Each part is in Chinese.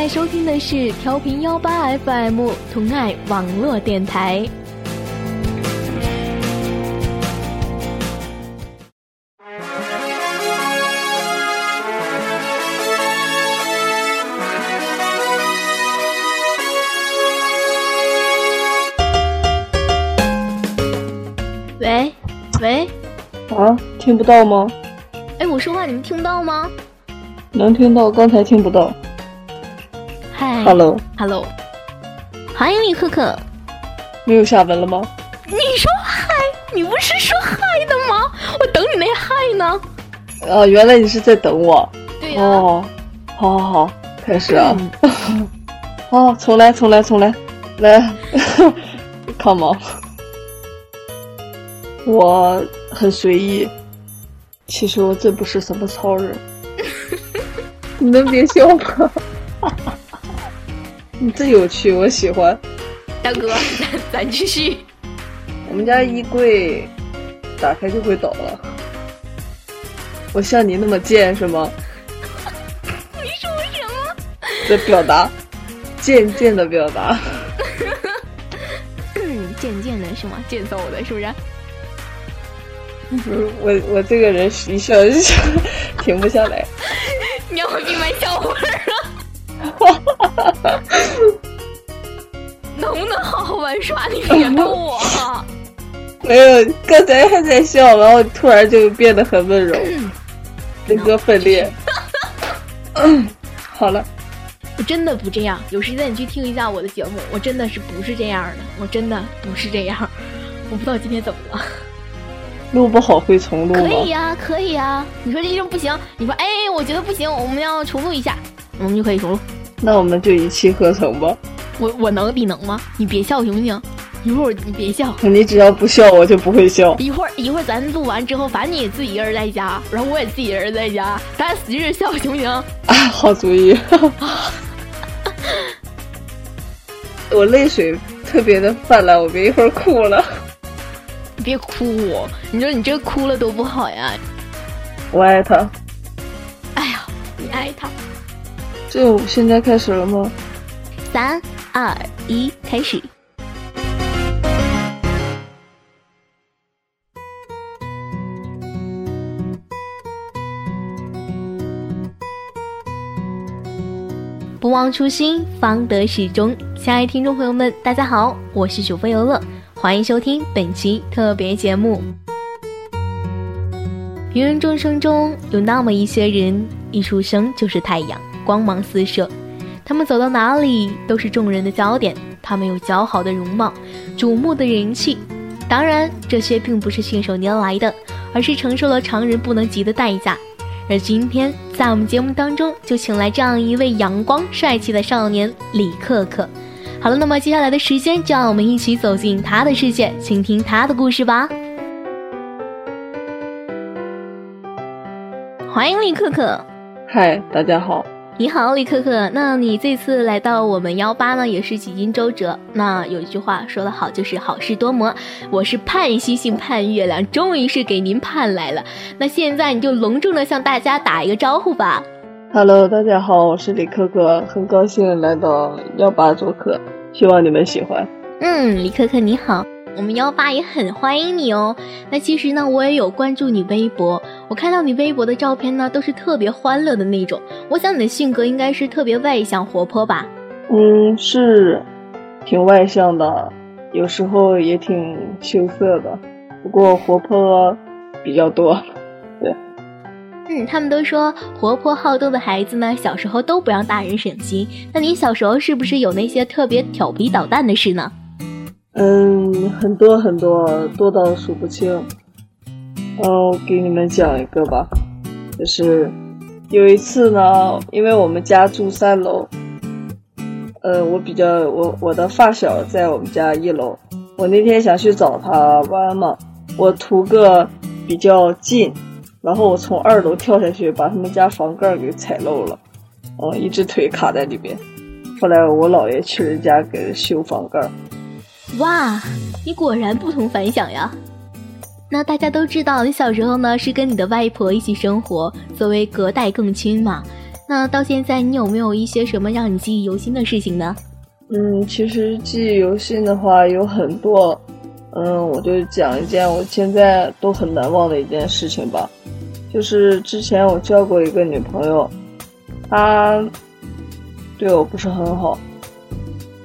在收听的是调频幺八 FM 同爱网络电台。喂，喂，啊，听不到吗？哎，我说话你们听不到吗？能听到，刚才听不到。嗨，Hello，Hello，欢迎李可可。没有下文了吗？你说嗨，你不是说嗨的吗？我等你那嗨呢。啊，原来你是在等我。对呀。哦，好好好，开始啊。哦，重来，重来，重来，来，Come on。我很随意，其实我真不是什么超人。你能别笑吗？你真有趣，我喜欢。大哥，咱咱继续。我们家衣柜打开就会倒了。我像你那么贱是吗？你说什么？在表达，贱贱的表达。嗯，贱贱的是吗？贱揍的，是不是？不是我，我这个人一笑就停不下来。你要！能不能好好玩耍？你别逗我。没有，刚才还在笑，然后突然就变得很温柔，人格分裂。好了，我真的不这样。有时间你去听一下我的节目，我真的是不是这样的，我真的不是这样。我不知道今天怎么了。录不好会重录吗？可以呀，可以呀。你说这种不行，你说哎，我觉得不行，我们要重录一下，我们就可以重录。那我们就一气呵成吧。我我能，你能吗？你别笑行不行？一会儿你别笑。你只要不笑，我就不会笑。一会儿一会儿咱录完之后，反正你也自己一个人在家，然后我也自己一个人在家，咱使劲笑行不行？啊，好主意。我泪水特别的泛滥，我别一会儿哭了。别哭，你说你这哭了多不好呀！我爱他。哎呀，你爱他。就现在开始了吗？三二一，开始。不忘初心，方得始终。亲爱的听众朋友们，大家好，我是主播游乐。欢迎收听本期特别节目。芸芸众生中有那么一些人，一出生就是太阳，光芒四射。他们走到哪里都是众人的焦点。他们有姣好的容貌，瞩目的人气。当然，这些并不是信手拈来的，而是承受了常人不能及的代价。而今天，在我们节目当中，就请来这样一位阳光帅气的少年李克克。好了，那么接下来的时间，就让我们一起走进他的世界，倾听他的故事吧。欢迎李可可。嗨，大家好。你好，李可可。那你这次来到我们幺八呢，也是几经周折。那有一句话说得好，就是好事多磨。我是盼星星盼月亮，终于是给您盼来了。那现在你就隆重的向大家打一个招呼吧。Hello，大家好，我是李可可，很高兴来到幺八做客，希望你们喜欢。嗯，李可可你好，我们幺八也很欢迎你哦。那其实呢，我也有关注你微博，我看到你微博的照片呢，都是特别欢乐的那种。我想你的性格应该是特别外向活泼吧？嗯，是，挺外向的，有时候也挺羞涩的，不过活泼比较多。对。嗯，他们都说活泼好动的孩子呢，小时候都不让大人省心。那你小时候是不是有那些特别调皮捣蛋的事呢？嗯，很多很多，多到数不清。嗯，我给你们讲一个吧，就是有一次呢，因为我们家住三楼，呃，我比较我我的发小在我们家一楼，我那天想去找他玩嘛，我图个比较近。然后我从二楼跳下去，把他们家房盖给踩漏了，嗯，一只腿卡在里边。后来我姥爷去人家给修房盖。哇，你果然不同凡响呀！那大家都知道，你小时候呢是跟你的外婆一起生活，作为隔代更亲嘛。那到现在，你有没有一些什么让你记忆犹新的事情呢？嗯，其实记忆犹新的话有很多，嗯，我就讲一件我现在都很难忘的一件事情吧，就是之前我交过一个女朋友，她对我不是很好，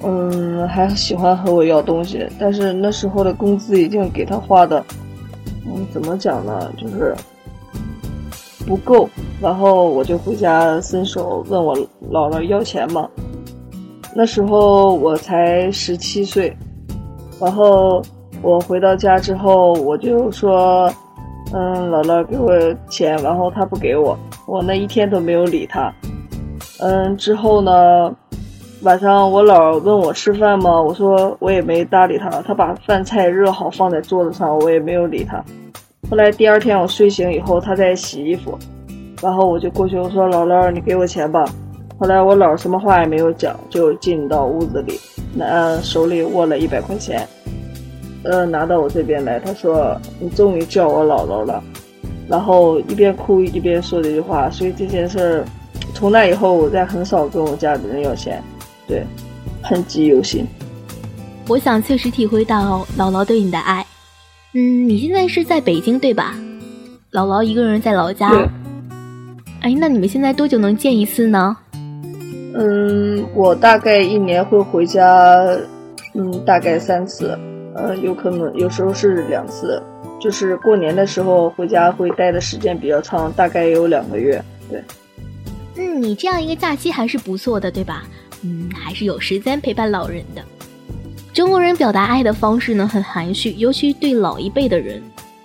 嗯，还喜欢和我要东西，但是那时候的工资已经给他花的，嗯，怎么讲呢，就是不够，然后我就回家伸手问我姥姥要钱嘛。那时候我才十七岁，然后我回到家之后，我就说：“嗯，姥姥给我钱。”然后他不给我，我那一天都没有理他。嗯，之后呢，晚上我姥问我吃饭吗？我说我也没搭理他。他把饭菜热好放在桌子上，我也没有理他。后来第二天我睡醒以后，他在洗衣服，然后我就过去我说：“姥姥，你给我钱吧。”后来我姥什么话也没有讲，就进到屋子里，拿手里握了一百块钱，呃，拿到我这边来。他说：“你终于叫我姥姥了。”然后一边哭一边说这句话。所以这件事儿，从那以后我再很少跟我家里人要钱，对，很记忆犹新。我想确实体会到姥姥对你的爱。嗯，你现在是在北京对吧？姥姥一个人在老家。哎，那你们现在多久能见一次呢？嗯，我大概一年会回家，嗯，大概三次，呃，有可能有时候是两次，就是过年的时候回家会待的时间比较长，大概有两个月。对，嗯，你这样一个假期还是不错的，对吧？嗯，还是有时间陪伴老人的。中国人表达爱的方式呢很含蓄，尤其对老一辈的人，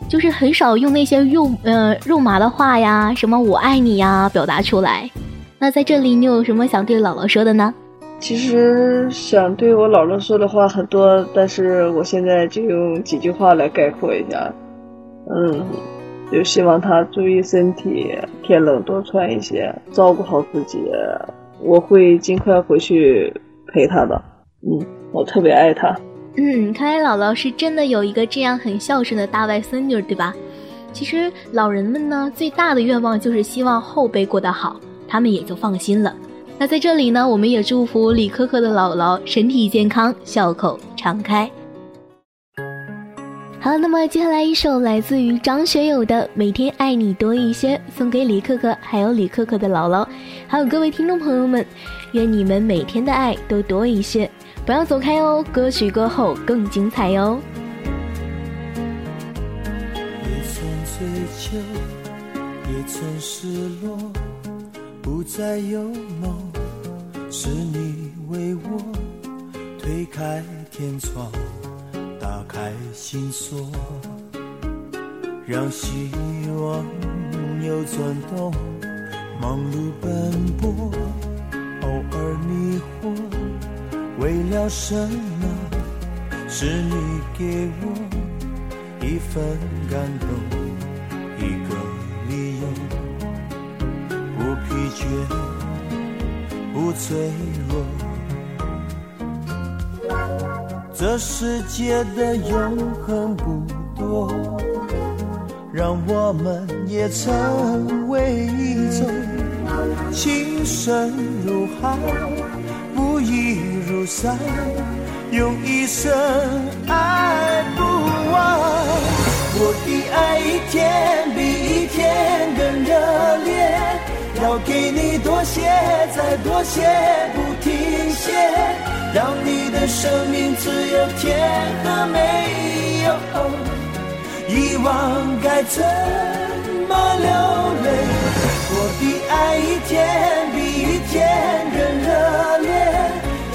就是很少用那些肉呃肉麻的话呀，什么我爱你呀表达出来。那在这里，你有什么想对姥姥说的呢？其实想对我姥姥说的话很多，但是我现在就用几句话来概括一下。嗯，就希望她注意身体，天冷多穿一些，照顾好自己。我会尽快回去陪她的。嗯，我特别爱她。嗯，看来姥姥是真的有一个这样很孝顺的大外孙女，对吧？其实老人们呢，最大的愿望就是希望后辈过得好。他们也就放心了。那在这里呢，我们也祝福李可可的姥姥身体健康，笑口常开。好，那么接下来一首来自于张学友的《每天爱你多一些》，送给李可可，还有李可可的姥姥，还有各位听众朋友们，愿你们每天的爱都多一些，不要走开哦，歌曲过后更精彩哟。也曾追求，也曾失落。不再有梦，是你为我推开天窗，打开心锁，让希望有转动，忙碌奔波，偶尔迷惑，为了什么？是你给我一份感动，一个理由。不疲倦，不脆弱。这世界的永恒不多，让我们也成为一种。情深如海，不移如山，用一生爱不完。我的爱一天比一天更热烈。要给你多些，再多些，不停歇，让你的生命只有甜和没有遗忘，该怎么流泪？我的爱一天比一天更热烈，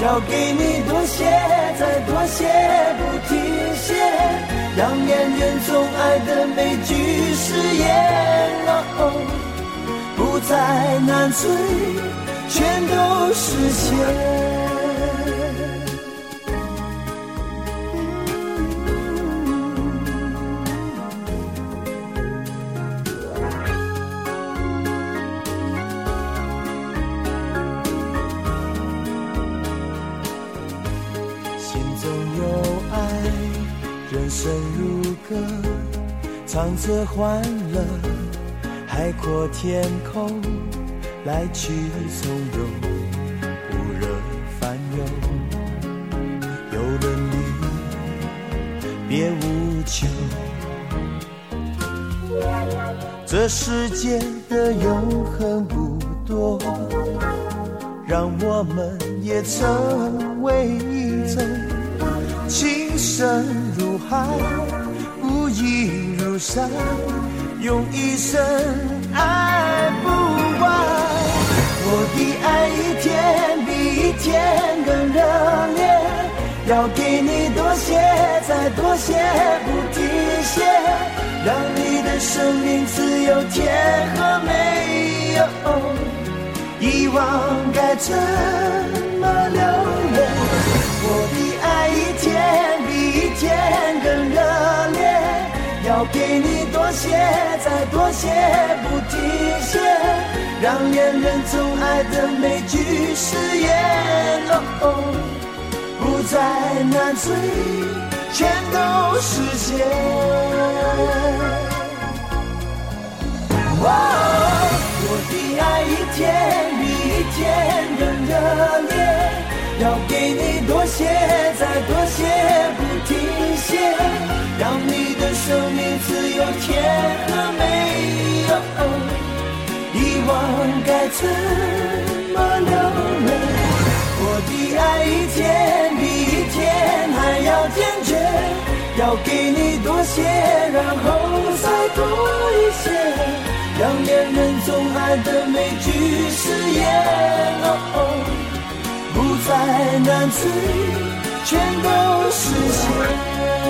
要给你多些，再多些，不停歇，让恋人总爱的每句誓言。哦不再难追，全都实现。人生如歌，唱着欢乐。海阔天空，来去从容，不惹烦忧。有了你，别无求。这世界的永恒不多，让我们也成为一种。情深爱，不移如山，用一生爱不完。我的爱一天比一天更热烈，要给你多些，再多些，不停歇，让你的生命只有甜和美。有遗忘该怎一天更热烈，要给你多些，再多些，不停歇，让恋人总爱的每句誓言，哦，不再难追，全都实现。我的爱一天比一天更热烈，要给你多些，再多些，不停歇，让你的生命只有甜和美。遗忘该怎么留恋？我的爱一天比一天还要坚决，要给你多些，然后再多一些。让恋人总爱的每句誓言，不再难追，全都实现。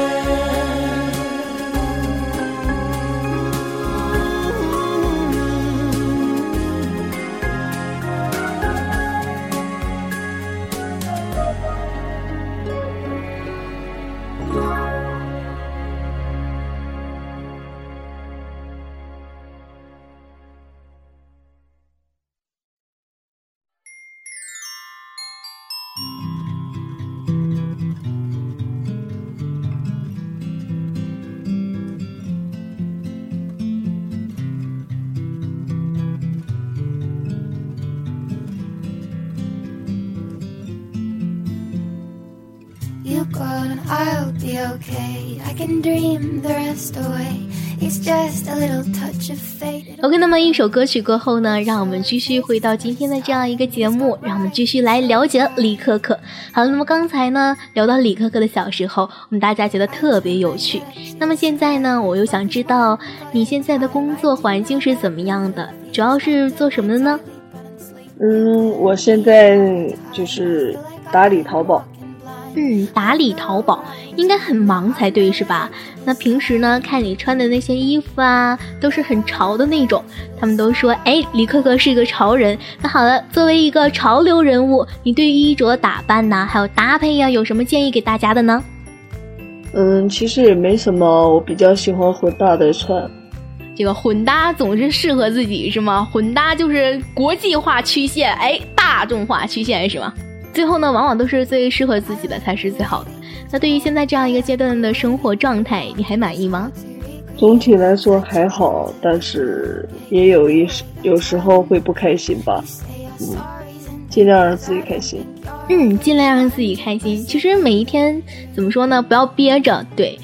OK，那么一首歌曲过后呢，让我们继续回到今天的这样一个节目，让我们继续来了解李可可。好了，那么刚才呢聊到李可可的小时候，我们大家觉得特别有趣。那么现在呢，我又想知道你现在的工作环境是怎么样的，主要是做什么的呢？嗯，我现在就是打理淘宝。嗯，打理淘宝应该很忙才对，是吧？那平时呢，看你穿的那些衣服啊，都是很潮的那种。他们都说，哎，李可可是一个潮人。那好了，作为一个潮流人物，你对衣着打扮呐，还有搭配呀，有什么建议给大家的呢？嗯，其实也没什么，我比较喜欢混搭的穿。这个混搭总是适合自己是吗？混搭就是国际化曲线，哎，大众化曲线是吗？最后呢，往往都是最适合自己的才是最好的。那对于现在这样一个阶段的生活状态，你还满意吗？总体来说还好，但是也有一时有时候会不开心吧。嗯，尽量让自己开心。嗯，尽量让自己开心。其实每一天怎么说呢？不要憋着，对，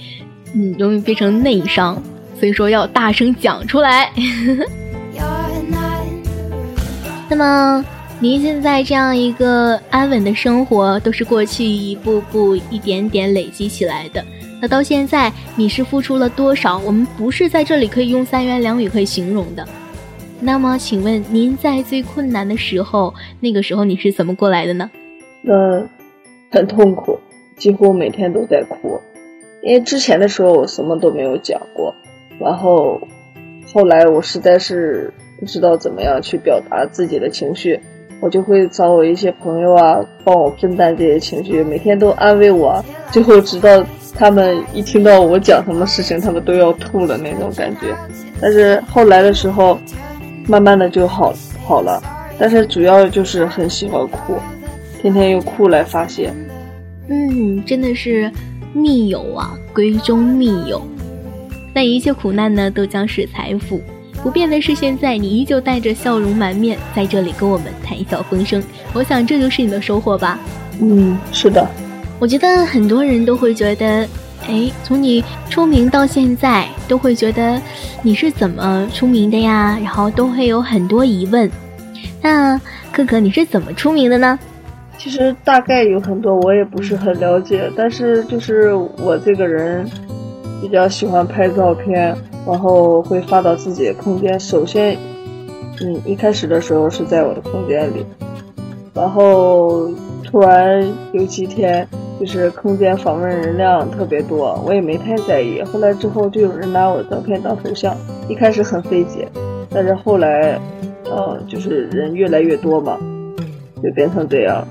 嗯，容易变成内伤。所以说要大声讲出来。那么。您现在这样一个安稳的生活，都是过去一步步、一点点累积起来的。那到现在，你是付出了多少？我们不是在这里可以用三言两语可以形容的。那么，请问您在最困难的时候，那个时候你是怎么过来的呢？嗯，很痛苦，几乎每天都在哭。因为之前的时候我什么都没有讲过，然后后来我实在是不知道怎么样去表达自己的情绪。我就会找我一些朋友啊，帮我分担这些情绪，每天都安慰我。最后直到他们一听到我讲什么事情，他们都要吐了那种感觉。但是后来的时候，慢慢的就好好了。但是主要就是很喜欢哭，天天用哭来发泄。嗯，真的是密友啊，闺中密友。那一切苦难呢，都将是财富。不变的是，现在你依旧带着笑容满面，在这里跟我们谈笑风生。我想这就是你的收获吧。嗯，是的。我觉得很多人都会觉得，哎，从你出名到现在，都会觉得你是怎么出名的呀？然后都会有很多疑问。那可可，你是怎么出名的呢？其实大概有很多我也不是很了解，但是就是我这个人比较喜欢拍照片，然后会发到自己的空间。首先，嗯，一开始的时候是在我的空间里，然后突然有几天就是空间访问人量特别多，我也没太在意。后来之后就有人拿我的照片当头像，一开始很费解，但是后来，呃，就是人越来越多嘛，就变成这样。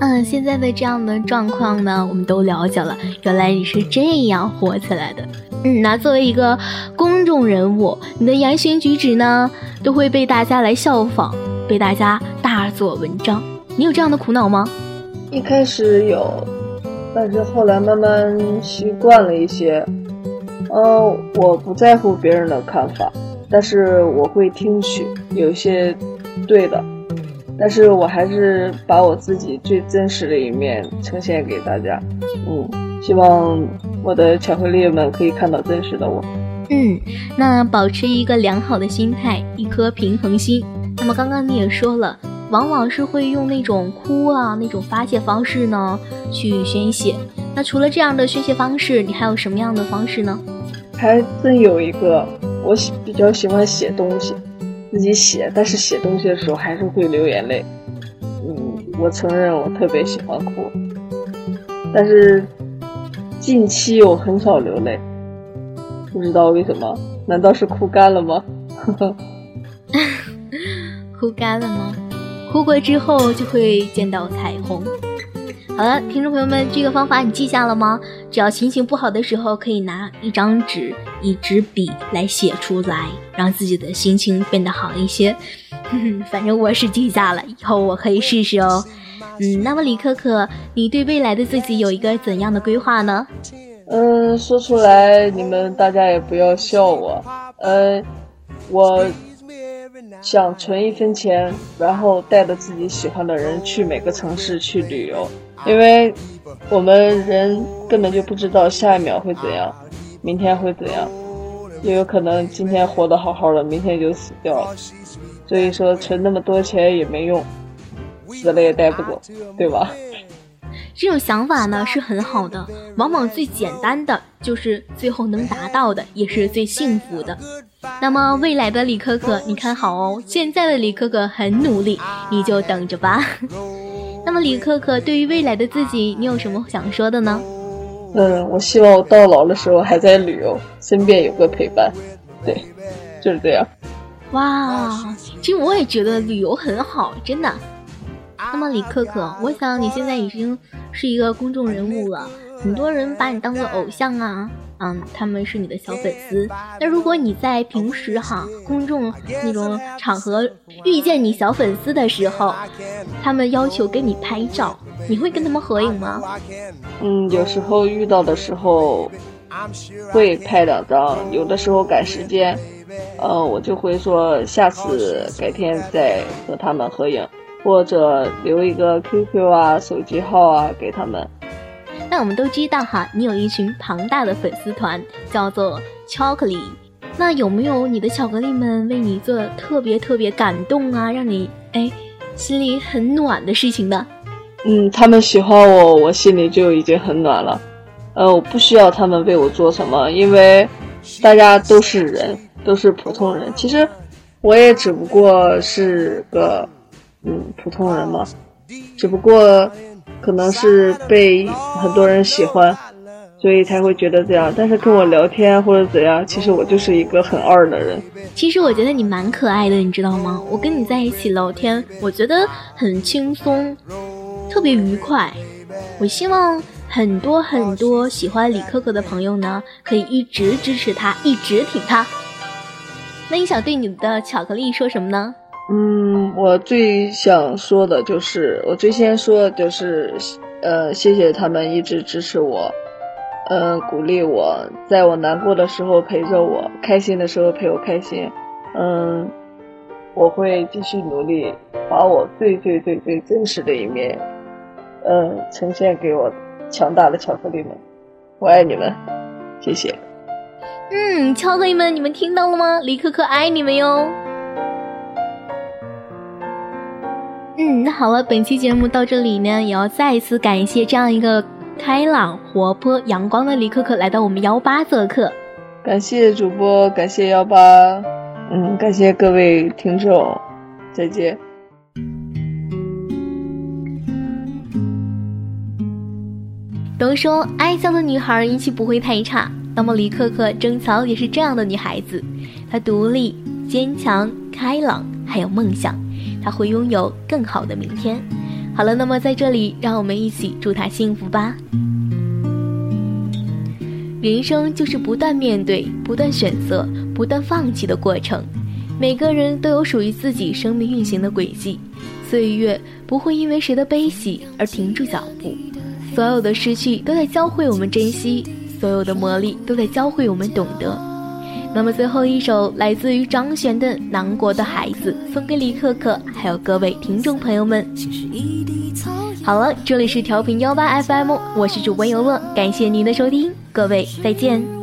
嗯，现在的这样的状况呢，我们都了解了。原来你是这样火起来的。嗯，那作为一个公众人物，你的言行举止呢，都会被大家来效仿，被大家大做文章。你有这样的苦恼吗？一开始有，但是后来慢慢习惯了一些。嗯，我不在乎别人的看法，但是我会听取有些对的。但是我还是把我自己最真实的一面呈现给大家，嗯，希望我的巧克力们可以看到真实的我。嗯，那保持一个良好的心态，一颗平衡心。那么刚刚你也说了，往往是会用那种哭啊那种发泄方式呢去宣泄。那除了这样的宣泄方式，你还有什么样的方式呢？还真有一个，我喜比较喜欢写东西。自己写，但是写东西的时候还是会流眼泪。嗯，我承认我特别喜欢哭，但是近期我很少流泪，不知道为什么？难道是哭干了吗？哭干了吗？哭过之后就会见到彩虹。好了，听众朋友们，这个方法你记下了吗？只要心情不好的时候，可以拿一张纸、一支笔来写出来，让自己的心情变得好一些。反正我是记下了，以后我可以试试哦。嗯，那么李可可，你对未来的自己有一个怎样的规划呢？嗯，说出来你们大家也不要笑我。嗯，我。想存一分钱，然后带着自己喜欢的人去每个城市去旅游，因为我们人根本就不知道下一秒会怎样，明天会怎样，也有可能今天活得好好的，明天就死掉了。所以说存那么多钱也没用，死了也带不走，对吧？这种想法呢是很好的，往往最简单的就是最后能达到的，也是最幸福的。那么未来的李可可，你看好哦，现在的李可可很努力，你就等着吧。那么李可可对于未来的自己，你有什么想说的呢？嗯，我希望我到老的时候还在旅游，身边有个陪伴。对，就是这样。哇，其实我也觉得旅游很好，真的。那么李可可，我想你现在已经是一个公众人物了，很多人把你当做偶像啊，嗯，他们是你的小粉丝。那如果你在平时哈公众那种场合遇见你小粉丝的时候，他们要求跟你拍照，你会跟他们合影吗？嗯，有时候遇到的时候会拍两张，有的时候赶时间，呃，我就会说下次改天再和他们合影。或者留一个 QQ 啊、手机号啊给他们。那我们都知道哈，你有一群庞大的粉丝团，叫做巧克力。那有没有你的巧克力们为你做特别特别感动啊，让你哎心里很暖的事情呢？嗯，他们喜欢我，我心里就已经很暖了。呃，我不需要他们为我做什么，因为大家都是人，都是普通人。其实我也只不过是个。嗯，普通人嘛，只不过可能是被很多人喜欢，所以才会觉得这样。但是跟我聊天或者怎样，其实我就是一个很二的人。其实我觉得你蛮可爱的，你知道吗？我跟你在一起聊天，我觉得很轻松，特别愉快。我希望很多很多喜欢李可可的朋友呢，可以一直支持他，一直挺他。那你想对你的巧克力说什么呢？嗯，我最想说的就是，我最先说的就是，呃，谢谢他们一直支持我，嗯，鼓励我，在我难过的时候陪着我，开心的时候陪我开心，嗯，我会继续努力，把我最最最最真实的一面，嗯，呈现给我强大的巧克力们。我爱你们，谢谢。嗯，巧克力们，你们听到了吗？李可可爱你们哟。嗯，那好了，本期节目到这里呢，也要再一次感谢这样一个开朗、活泼、阳光的李可可来到我们幺八做客。感谢主播，感谢幺八，嗯，感谢各位听众，再见。都说爱笑的女孩运气不会太差，那么李可可正巧也是这样的女孩子，她独立、坚强、开朗，还有梦想。他会拥有更好的明天。好了，那么在这里，让我们一起祝他幸福吧。人生就是不断面对、不断选择、不断放弃的过程。每个人都有属于自己生命运行的轨迹，岁月不会因为谁的悲喜而停住脚步。所有的失去都在教会我们珍惜，所有的磨砺都在教会我们懂得。那么最后一首来自于张悬的《南国的孩子》，送给李可可，还有各位听众朋友们。好了，这里是调频幺八 FM，我是主播游乐，感谢您的收听，各位再见。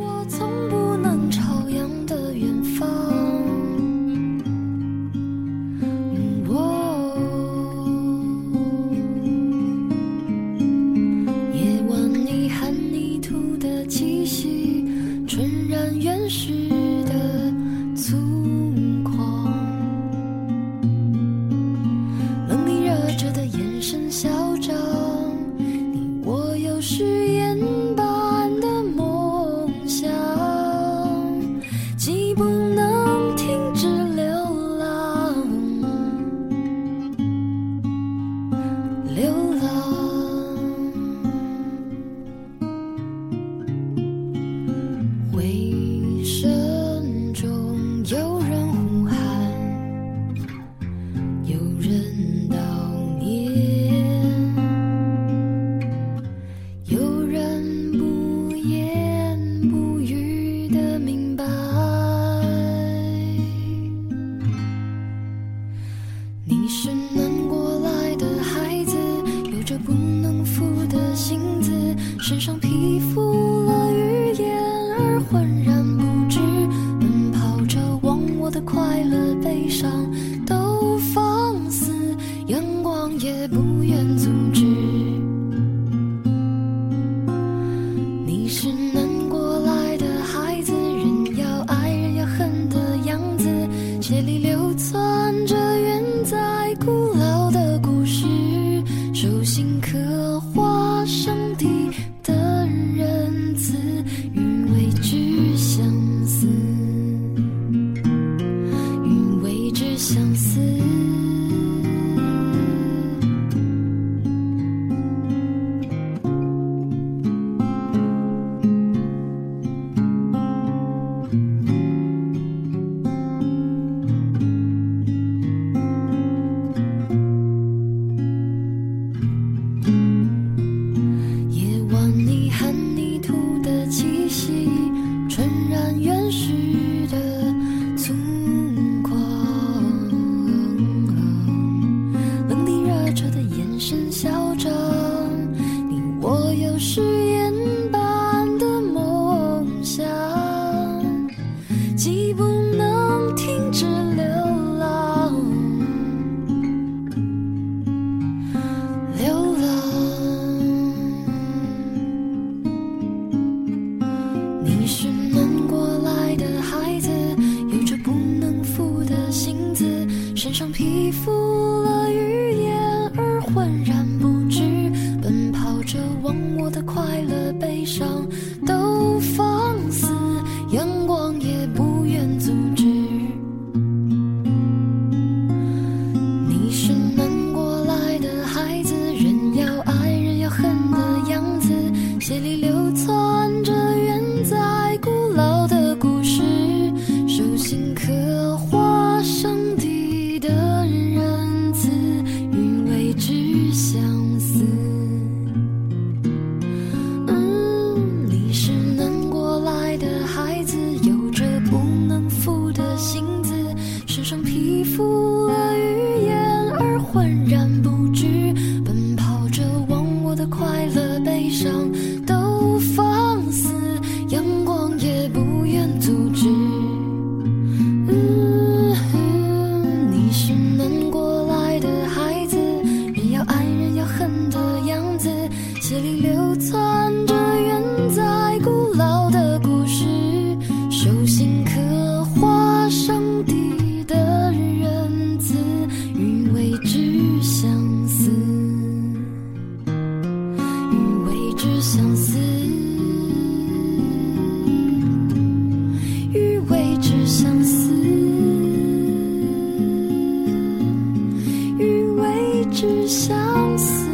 是相思，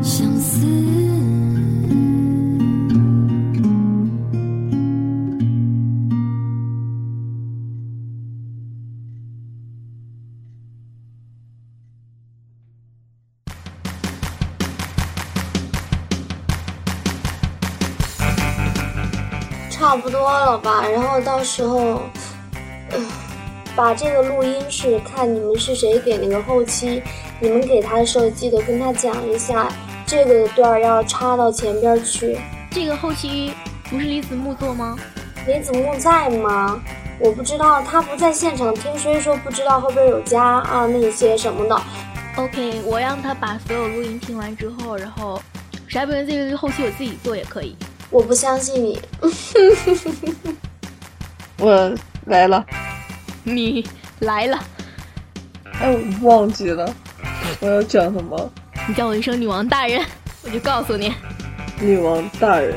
相思。差不多了吧，然后到时候，把这个录音室看你们是谁给那个后期，你们给他的时候记得跟他讲一下，这个段儿要插到前边去。这个后期不是李子木做吗？李子木在吗？我不知道，他不在现场听，所以说不知道后边有加啊那些什么的。OK，我让他把所有录音听完之后，然后实在不行这个后期我自己做也可以。我不相信你，我来了，你来了，哎，我忘记了我要讲什么。你叫我一声女王大人，我就告诉你，女王大人，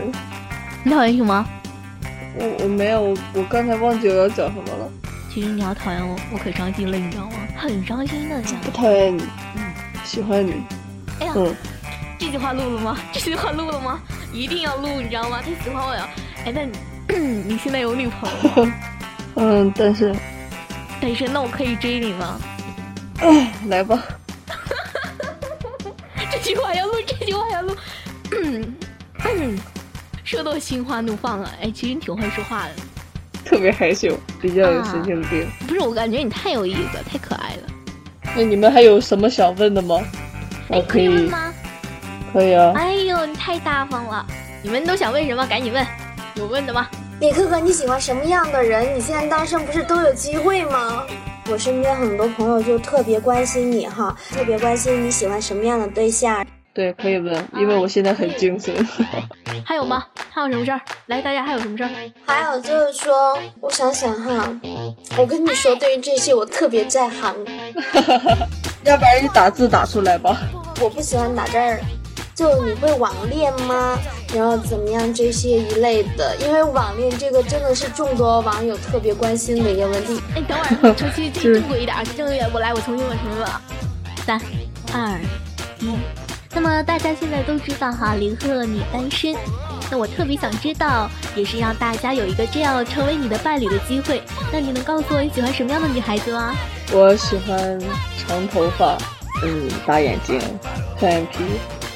你讨厌什么？我我没有，我刚才忘记我要讲什么了。其实你要讨厌我，我可伤心了，你知道吗？很伤心的，你知道不吗？讨厌你，嗯，喜欢你。哎呀，嗯，这句话录了吗？这句话录了吗？一定要录，你知道吗？他喜欢我呀。哎，那你 你现在有女朋友吗？嗯，但是，但是那我可以追你吗？哎，来吧。这句话要录，这句话要录。嗯嗯，说到心花怒放了。哎，其实你挺会说话的。特别害羞，比较有神经病。不是，我感觉你太有意思了，太可爱了。那你们还有什么想问的吗？哎，我可以，以问吗？可以啊。哎呦，你太大方了！你们都想问什么？赶紧问，有问的吗？李可可，你喜欢什么样的人？你现在单身不是都有机会吗？我身边很多朋友就特别关心你哈，特别关心你喜欢什么样的对象。对，可以问，因为我现在很精神。还有吗？还有什么事儿？来，大家还有什么事儿？还有就是说，我想想哈，我跟你说，对于这些我特别在行，要不然你打字打出来吧。我不喜欢打字儿。就你会网恋吗？然后怎么样这些一类的，因为网恋这个真的是众多网友特别关心的一个问题。哎，等会儿，重新正正规一点儿，正规一点。我来，我重新问，重新问啊。三、二、一。那么大家现在都知道哈，林鹤你单身。那我特别想知道，也是让大家有一个这样成为你的伴侣的机会。那你能告诉我你喜欢什么样的女孩子吗？我喜欢长头发，嗯，大眼睛，单眼皮，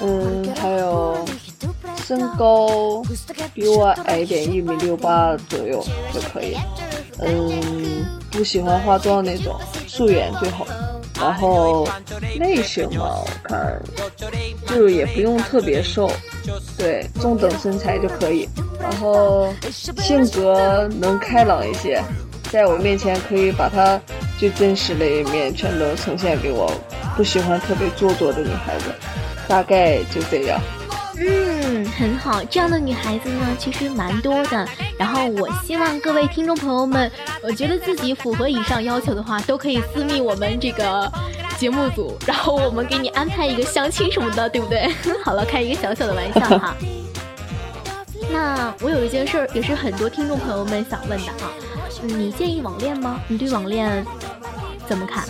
嗯，还有身高比我矮一点，一米六八左右就可以。嗯，不喜欢化妆那种，素颜最好。然后类型嘛，我看就也不用特别瘦，对，中等身材就可以。然后性格能开朗一些，在我面前可以把她最真实的一面全都呈现给我。不喜欢特别做作的女孩子，大概就这样。嗯，很好，这样的女孩子呢，其实蛮多的。然后我希望各位听众朋友们，我觉得自己符合以上要求的话，都可以私密我们这个节目组，然后我们给你安排一个相亲什么的，对不对？好了，开一个小小的玩笑哈。那我有一件事儿，也是很多听众朋友们想问的啊，你介意网恋吗？你对网恋怎么看？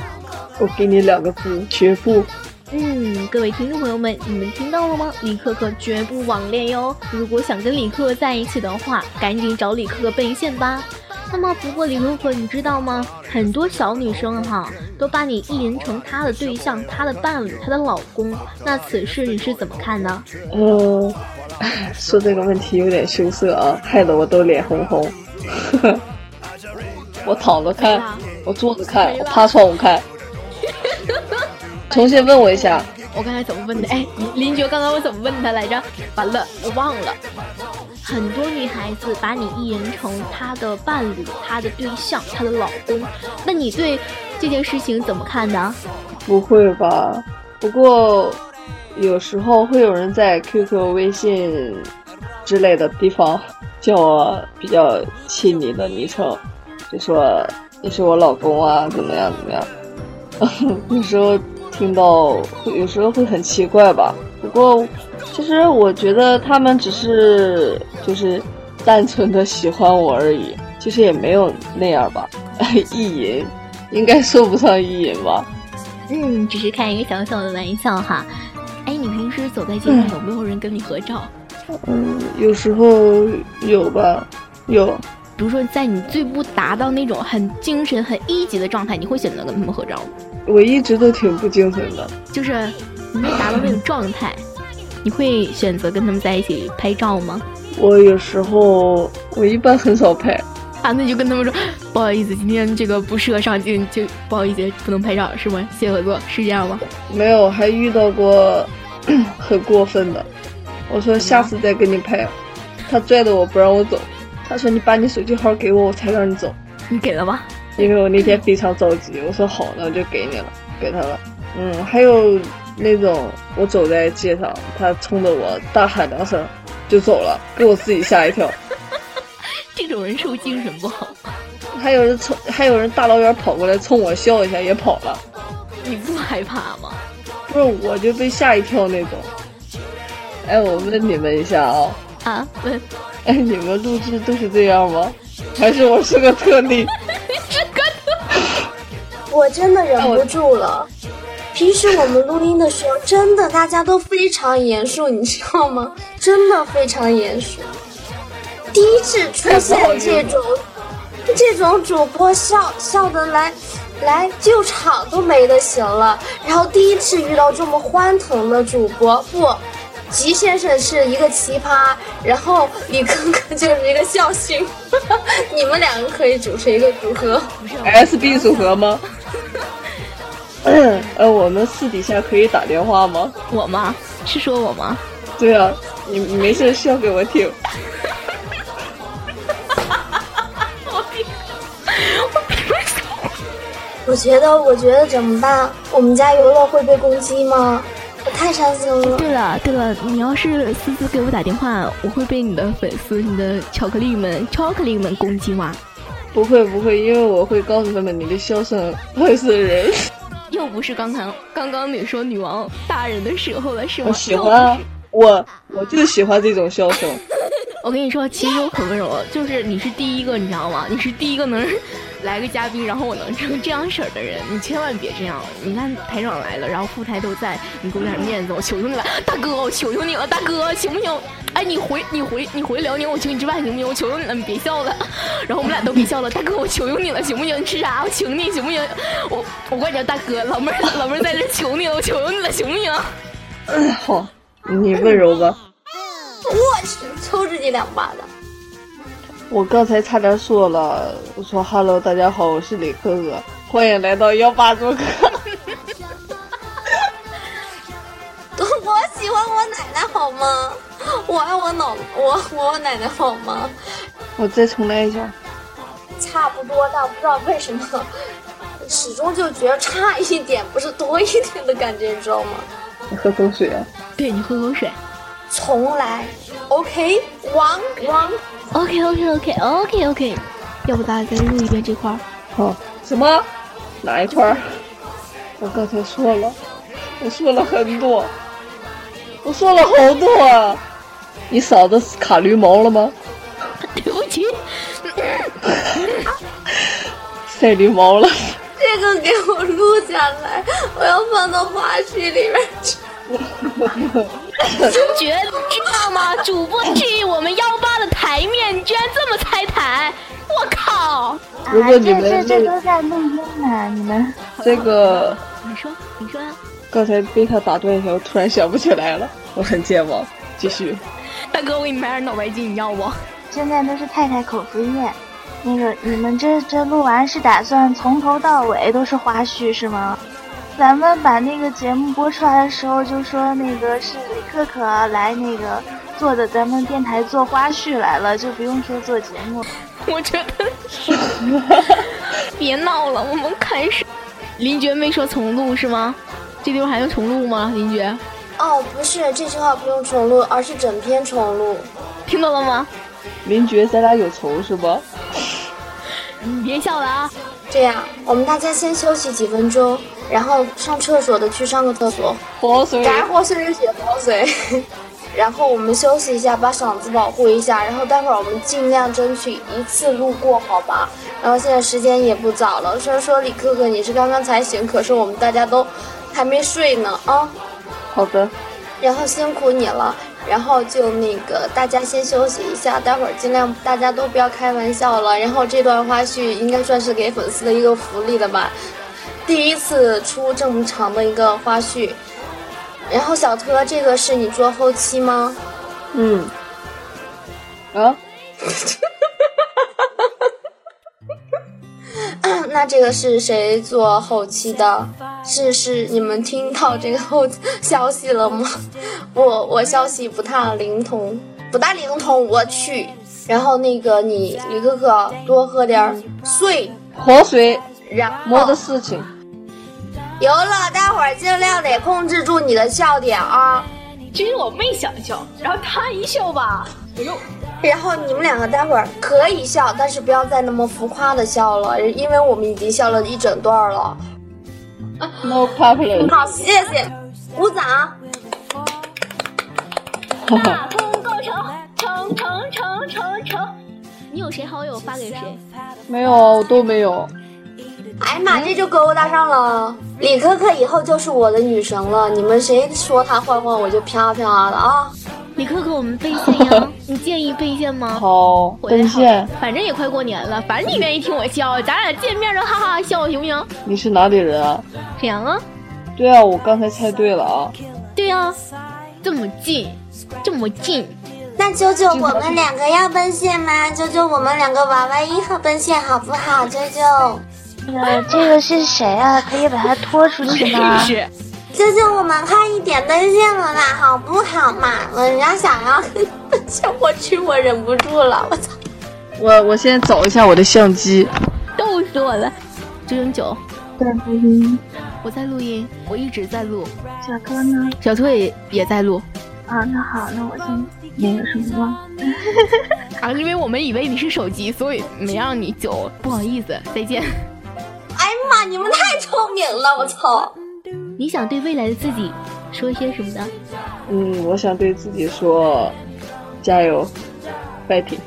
我给你两个字：绝不。嗯，各位听众朋友们，你们听到了吗？李可可绝不网恋哟！如果想跟李可可在一起的话，赶紧找李可可奔现吧。那么，不过李可可，你知道吗？很多小女生哈，都把你意淫成她的对象、她的伴侣、她的老公。那此事你是怎么看呢？嗯，说这个问题有点羞涩啊，害得我都脸红红。我躺着看，我坐着看，我趴窗户看。重新问我一下，我刚才怎么问的？哎，林觉刚刚我怎么问他来着？完了，我忘了。很多女孩子把你意淫成她的伴侣、她的对象、她的老公，那你对这件事情怎么看呢？不会吧？不过有时候会有人在 QQ、微信之类的地方叫我比较亲昵的昵称，就说你是我老公啊，怎么样怎么样。有时候听到，会有时候会很奇怪吧。不过其实我觉得他们只是就是单纯的喜欢我而已，其实也没有那样吧。意淫应该说不上意淫吧。嗯，只是开一个小小的玩笑哈。哎，你平时走在街上有没有人跟你合照？嗯，有时候有吧，有。比如说，在你最不达到那种很精神、很一级的状态，你会选择跟他们合照吗？我一直都挺不精神的，就是你没达到那种状态，你会选择跟他们在一起拍照吗？我有时候我一般很少拍。啊，那就跟他们说，不好意思，今天这个不适合上镜，就不好意思，不能拍照，是吗？谢谢合作，是这样吗？没有，还遇到过 很过分的。我说下次再跟你拍，他拽着我不让我走。他说你把你手机号给我，我才让你走。你给了吗？因为我那天非常着急，我说好，那我就给你了，给他了。嗯，还有那种我走在街上，他冲着我大喊两声就走了，给我自己吓一跳。这种人是不是精神不好？还有人冲，还有人大老远跑过来冲我笑一下也跑了。你不害怕吗？不是，我就被吓一跳那种。哎，我问你们一下啊，啊，问，哎，你们录制都是这样吗？还是我是个特例？我真的忍不住了。平时我们录音的时候，真的大家都非常严肃，你知道吗？真的非常严肃。第一次出现这种这种主播笑笑的来来救场都没得行了，然后第一次遇到这么欢腾的主播，不，吉先生是一个奇葩，然后李哥哥就是一个笑星，你们两个可以组成一个组合。SB 组合吗？呃，我们私底下可以打电话吗？我吗？是说我吗？对啊，你你没事笑给我听。我觉得，我觉得怎么办？我们家游乐会被攻击吗？我太伤心了。对了对了，你要是私自给我打电话，我会被你的粉丝、你的巧克力们、巧克力们攻击吗？不会不会，因为我会告诉他们你的笑声会死人。又不是刚才 刚刚你说女王大人的时候了，是吗？我喜欢啊，我我就喜欢这种笑声。我跟你说，其实我可温柔了，就是你是第一个，你知道吗？你是第一个能来个嘉宾，然后我能成这样式儿的人，你千万别这样。你看台长来了，然后副台都在，你给我点面子，我求求你了，大哥，我求求你了，大哥，行不行？哎，你回你回你回辽宁，我请你吃饭行不行？我求求你了，你别笑了。然后我们俩都别笑了，大哥，我求求你了，行不行？你吃啥？我请你，行不行？我我管你叫大哥，老妹儿老妹儿在这求你了，我求求你了，行不行？嗯，好，你温柔吧。我去，抽自己两巴掌。我刚才差点说了，我说 “hello，大家好，我是李可可，欢迎来到幺八做客。我喜欢我奶奶好吗？我爱我老，我我我奶奶好吗？”我再重来一下。差不多，但我不知道为什么，始终就觉得差一点不是多一点的感觉，你知道吗？你喝口水啊。对你喝口水。重来，OK，王王，OK OK OK OK OK，要不咱俩再录一遍这块儿？好，什么？哪一块儿？我刚才说了，我说了很多，我说了好多啊！你嫂子卡驴毛了吗？对不起，晒驴毛了。这个给我录下来，我要放到花絮里面去。主角知道吗？主播质疑我们幺八的台面，你居然这么拆台！我靠！如果你们这这都在录音呢，你们这个，你说你说呀？刚才被他打断一下，我突然想不起来了，我很健忘。继续，大哥，我给你买点脑白金，你要不？现在都是太太口服液。那个你们这这录完是打算从头到尾都是花絮是吗？咱们把那个节目播出来的时候就说那个是李可可来那个做的，咱们电台做花絮来了，就不用说做节目。我觉得是，别闹了，我们开始。林觉没说重录是吗？这地方还用重录吗？林觉？哦，不是，这句话不用重录，而是整篇重录。听懂了吗？林觉，咱俩有仇是不？你别笑了啊！这样，我们大家先休息几分钟，然后上厕所的去上个厕所。活水，该喝水就去喝水。然后我们休息一下，把嗓子保护一下。然后待会儿我们尽量争取一次路过，好吧？然后现在时间也不早了，虽然说李哥哥你是刚刚才醒，可是我们大家都还没睡呢啊。好的。然后辛苦你了，然后就那个大家先休息一下，待会儿尽量大家都不要开玩笑了。然后这段花絮应该算是给粉丝的一个福利了吧，第一次出这么长的一个花絮。然后小特，这个是你做后期吗？嗯。啊？那这个是谁做后期的？是是你们听到这个后消息了吗？我我消息不太灵通，不大灵通。我去。然后那个你李哥哥多喝点水，喝水。然没的事情。有了，待会儿尽量得控制住你的笑点啊！其实我没想笑，然后他一笑吧！然后你们两个待会儿可以笑，但是不要再那么浮夸的笑了，因为我们已经笑了一整段了。No problem。好，谢谢，鼓掌。大功告成，成成成成成！你有谁好友发给谁？没有，我都没有。哎呀妈，这就勾搭上了！李可可以后就是我的女神了，你们谁说她坏话，我就啪啪的啊！李可可，我们奔现呀？你介意奔现吗？好，奔现。反正也快过年了，反正你愿意听我笑，咱俩见面就哈哈笑，行不行？你是哪里人啊？沈阳啊。对啊，我刚才猜对了啊。对啊，这么近，这么近。那九九，我们两个要奔现吗？九九，我们两个娃娃一号奔现好不好？九九。呃，这个是谁啊？可以把他拖出去吗？舅舅，我们快一点奔现了啦，好不好嘛？人家想要叫 我去，我忍不住了，我操！我我先找一下我的相机，逗死我了。九九九，在录音，我在录音，我一直在录。小哥呢？小兔也也在录。啊，那好，那我先那个什么了。啊，因为我们以为你是手机，所以没让你走，不好意思，再见。哎呀妈，你们太聪明了，我操！你想对未来的自己说些什么呢？嗯，我想对自己说，加油，fighting！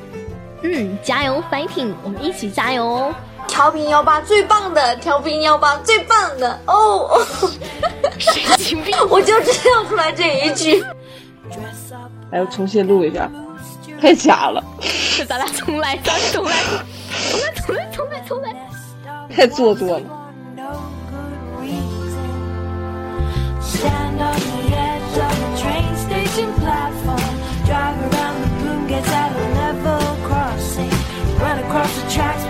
嗯，加油，fighting！我们一起加油哦！调频幺八最棒的，调频幺八最棒的哦！神经病！我就知道出来这一句。还要重新录一下，太假了。咱俩重来，咱俩重来，重来，重来，重来，重来。太做作了。Stand on the edge of the train station platform. Drive around the boom gets at a level crossing. Run across the tracks.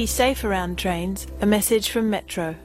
Be safe around trains. A message from Metro.